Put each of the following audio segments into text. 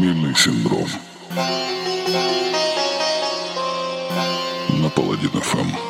Похмельный синдром. На Паладин ФМ.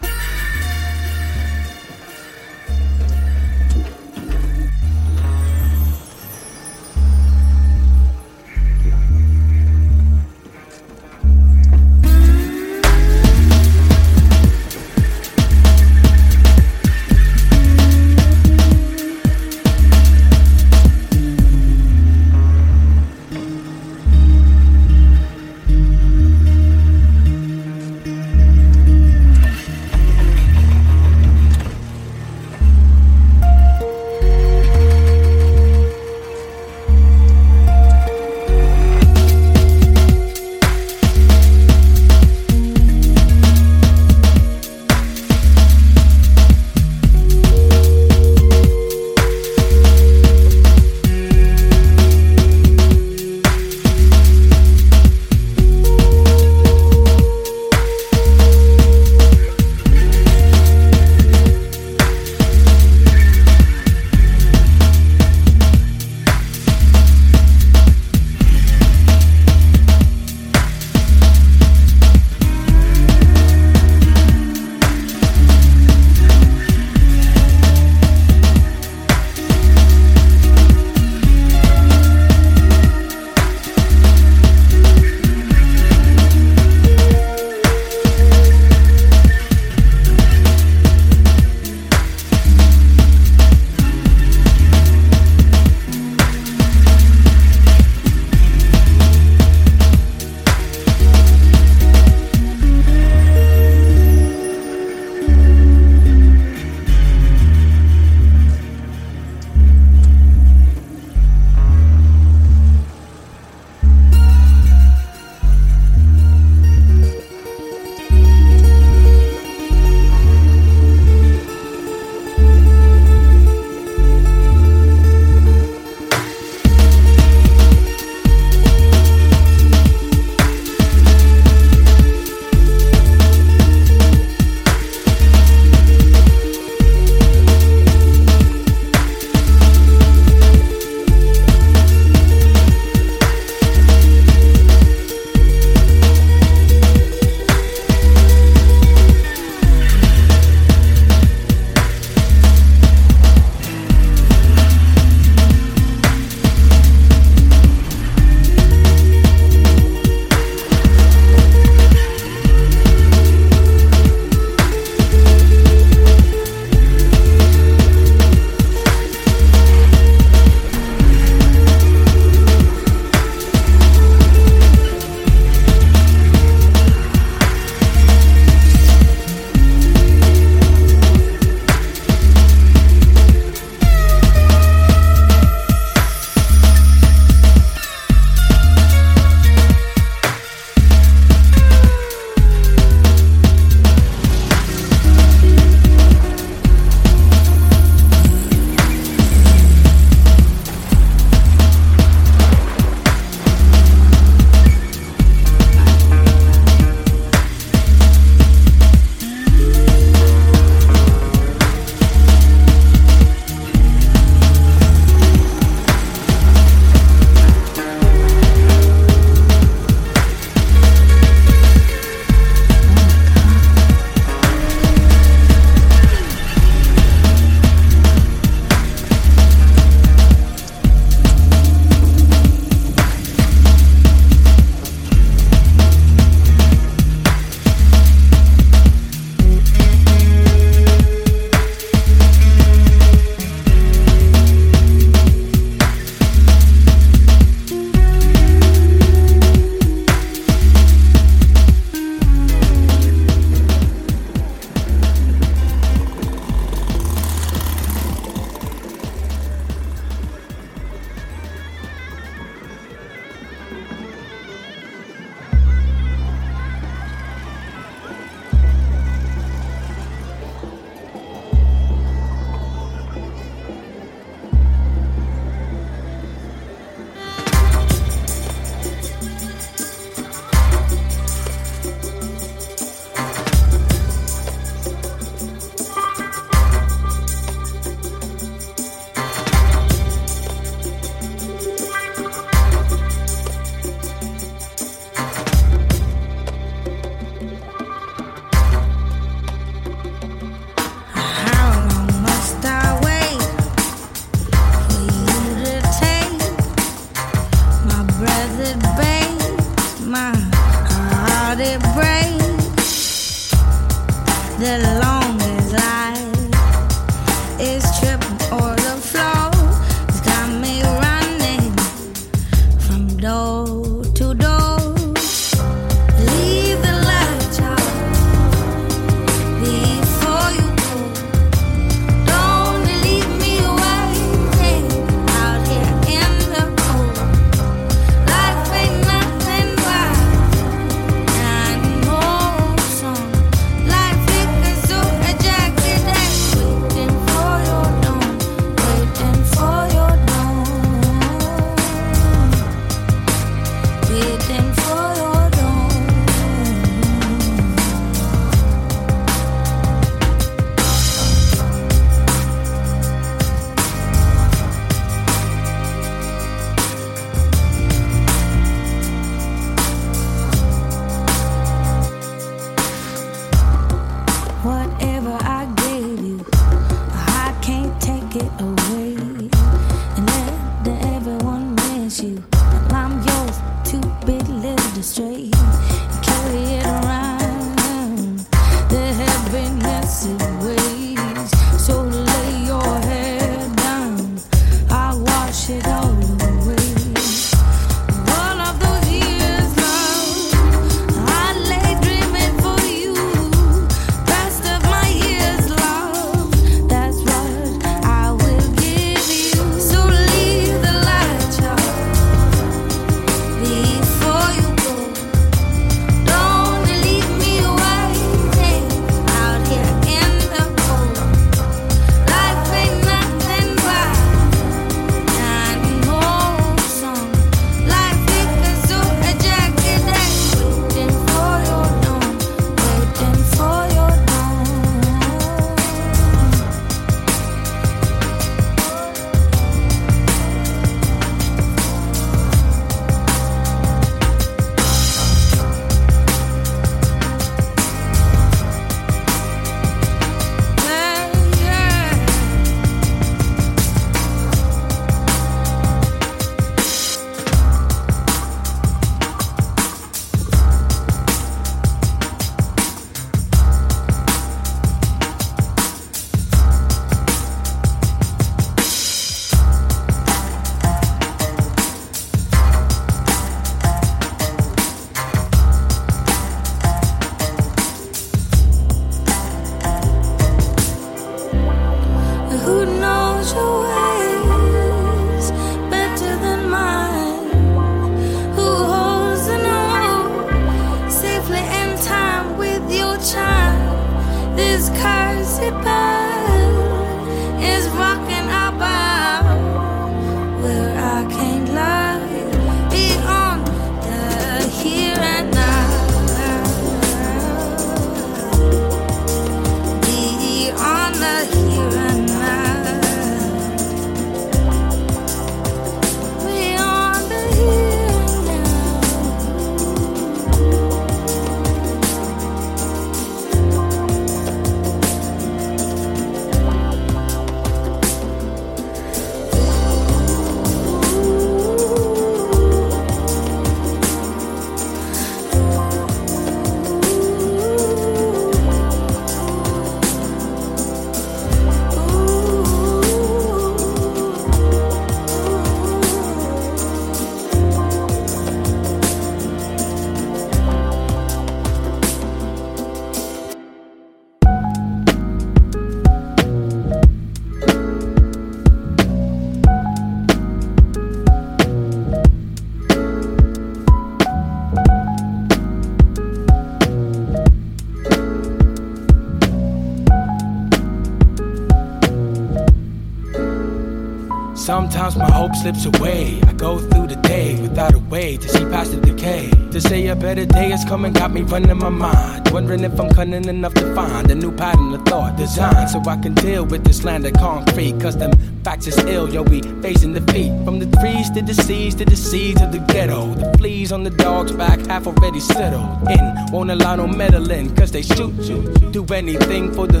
slips away. I go through the day without a way to see past the decay. To say a better day is coming got me running my mind. Wondering if I'm cunning enough to find a new pattern of thought design so I can deal with this land of concrete. Cause them facts is ill, yo, we facing defeat. From the trees to the seas to the seeds of the ghetto. The fleas on the dog's back half already settled in. Won't allow no meddling cause they shoot you. Do anything for the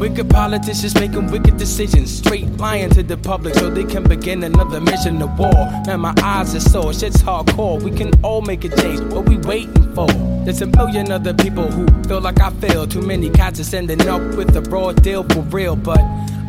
Wicked politicians making wicked decisions, straight lying to the public so they can begin another mission of war. Man, my eyes are sore, shit's hardcore. We can all make a change, what we waiting for? There's a million other people who feel like I failed. Too many cats are sending up with a raw deal for real, but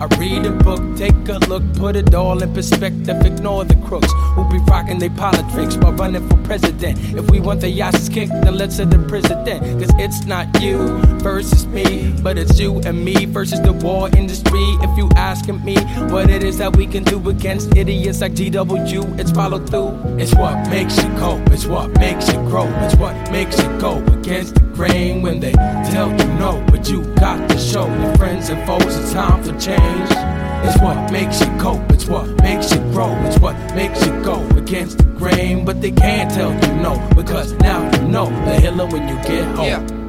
I read a book, take a look, put it all in perspective, ignore the crooks who be rocking their politics while running for president. If we want the asses kicked, then let's set the president. Cause it's not you versus me, but it's you and me versus the war industry. If you asking me what it is that we can do against idiots like GW, it's follow through. It's what makes you cope, it's what makes you grow, it's what makes you go against the grain when they tell you no, but you got to show your friends and foes it's time for change. It's what makes you cope, it's what makes you grow, it's what makes you go against the grain. But they can't tell you no, because now you know the healing when you get home. Yeah.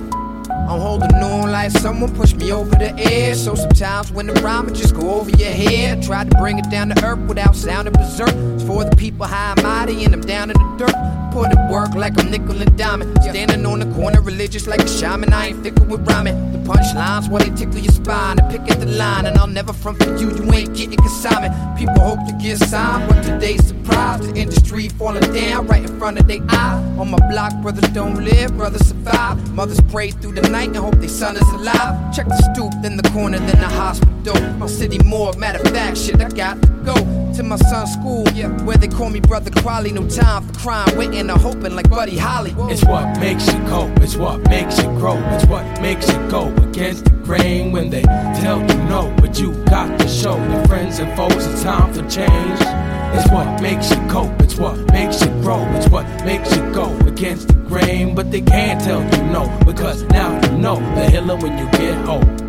I'm holding on like someone pushed me over the edge. So sometimes when the rhyme would just go over your head, tried to bring it down to earth without sounding berserk. It's for the people high and mighty and I'm down in the dirt. Put it work like I'm nickel and diamond. Standing on the corner, religious like a shaman. I ain't fickle with rhyming. The punchlines, what they tickle your spine. I pick at the line, and I'll never front for you. You ain't getting consignment. People hope to get signed, but today's surprise. The industry falling down right in front of their eye. On my block, brothers don't live, brothers survive. Mothers pray through the night and hope their son is alive. Check the stoop, then the corner, then the hospital. My city more, matter of fact, shit, I got to go to my son's school, yeah, where they call me brother Crowley. No time for crime, waiting or hoping like Buddy Holly. It's what makes you cope, it's what makes you grow, it's what makes you go against the grain when they tell you no, but you got to show your friends and foes it's time for change. It's what makes you cope, it's what makes you grow, it's what makes you go against the grain, but they can't tell you no, because now you know the healing when you get home.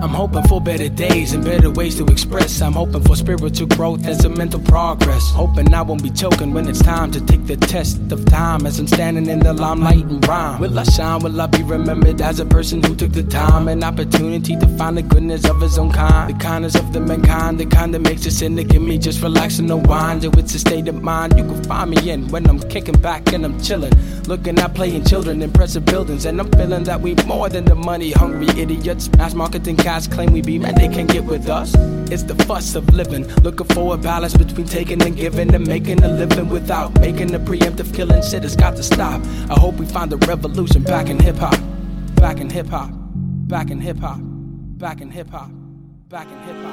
I'm hoping for better days and better ways to express. I'm hoping for spiritual growth as a mental progress. Hoping I won't be choking when it's time to take the test of time as I'm standing in the limelight and rhyme. Will I shine? Will I be remembered as a person who took the time and opportunity to find the goodness of his own kind? The kindness of the mankind, the kind that makes a cynic in me just relax and unwind. So it's a state of mind you can find me in when I'm kicking back and I'm chilling. Looking at playing children, impressive buildings, and I'm feeling that we more than the money hungry idiots. Mass marketing guys claim we be, man, they can't get with us. It's the fuss of living, looking for a balance between taking and giving and making a living without making a preemptive killing. Shit has got to stop. I hope we find the revolution back in hip hop, back in hip hop, back in hip hop, back in hip hop, back in hip hop.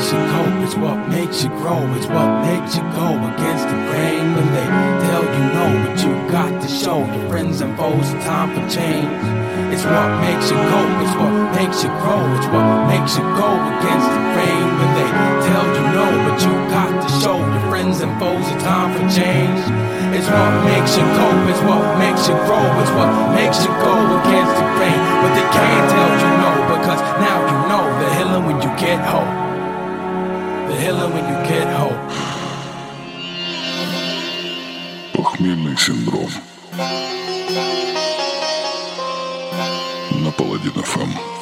Makes you cope, it's what makes you grow, it's what makes you go against the grain when they tell you no, but you got to show your friends and foes time for change. It's what makes you cope, it's what makes you grow, it's what makes you go against the grain when they tell you no, but you got to show your friends and foes it's time for change. It's what makes you cope, it's what makes you grow, it's what makes you go against the grain, but they can't tell you no because now you know the healing when you get home. Healing when you get home. Похмельный синдром. На Паладин ФМ.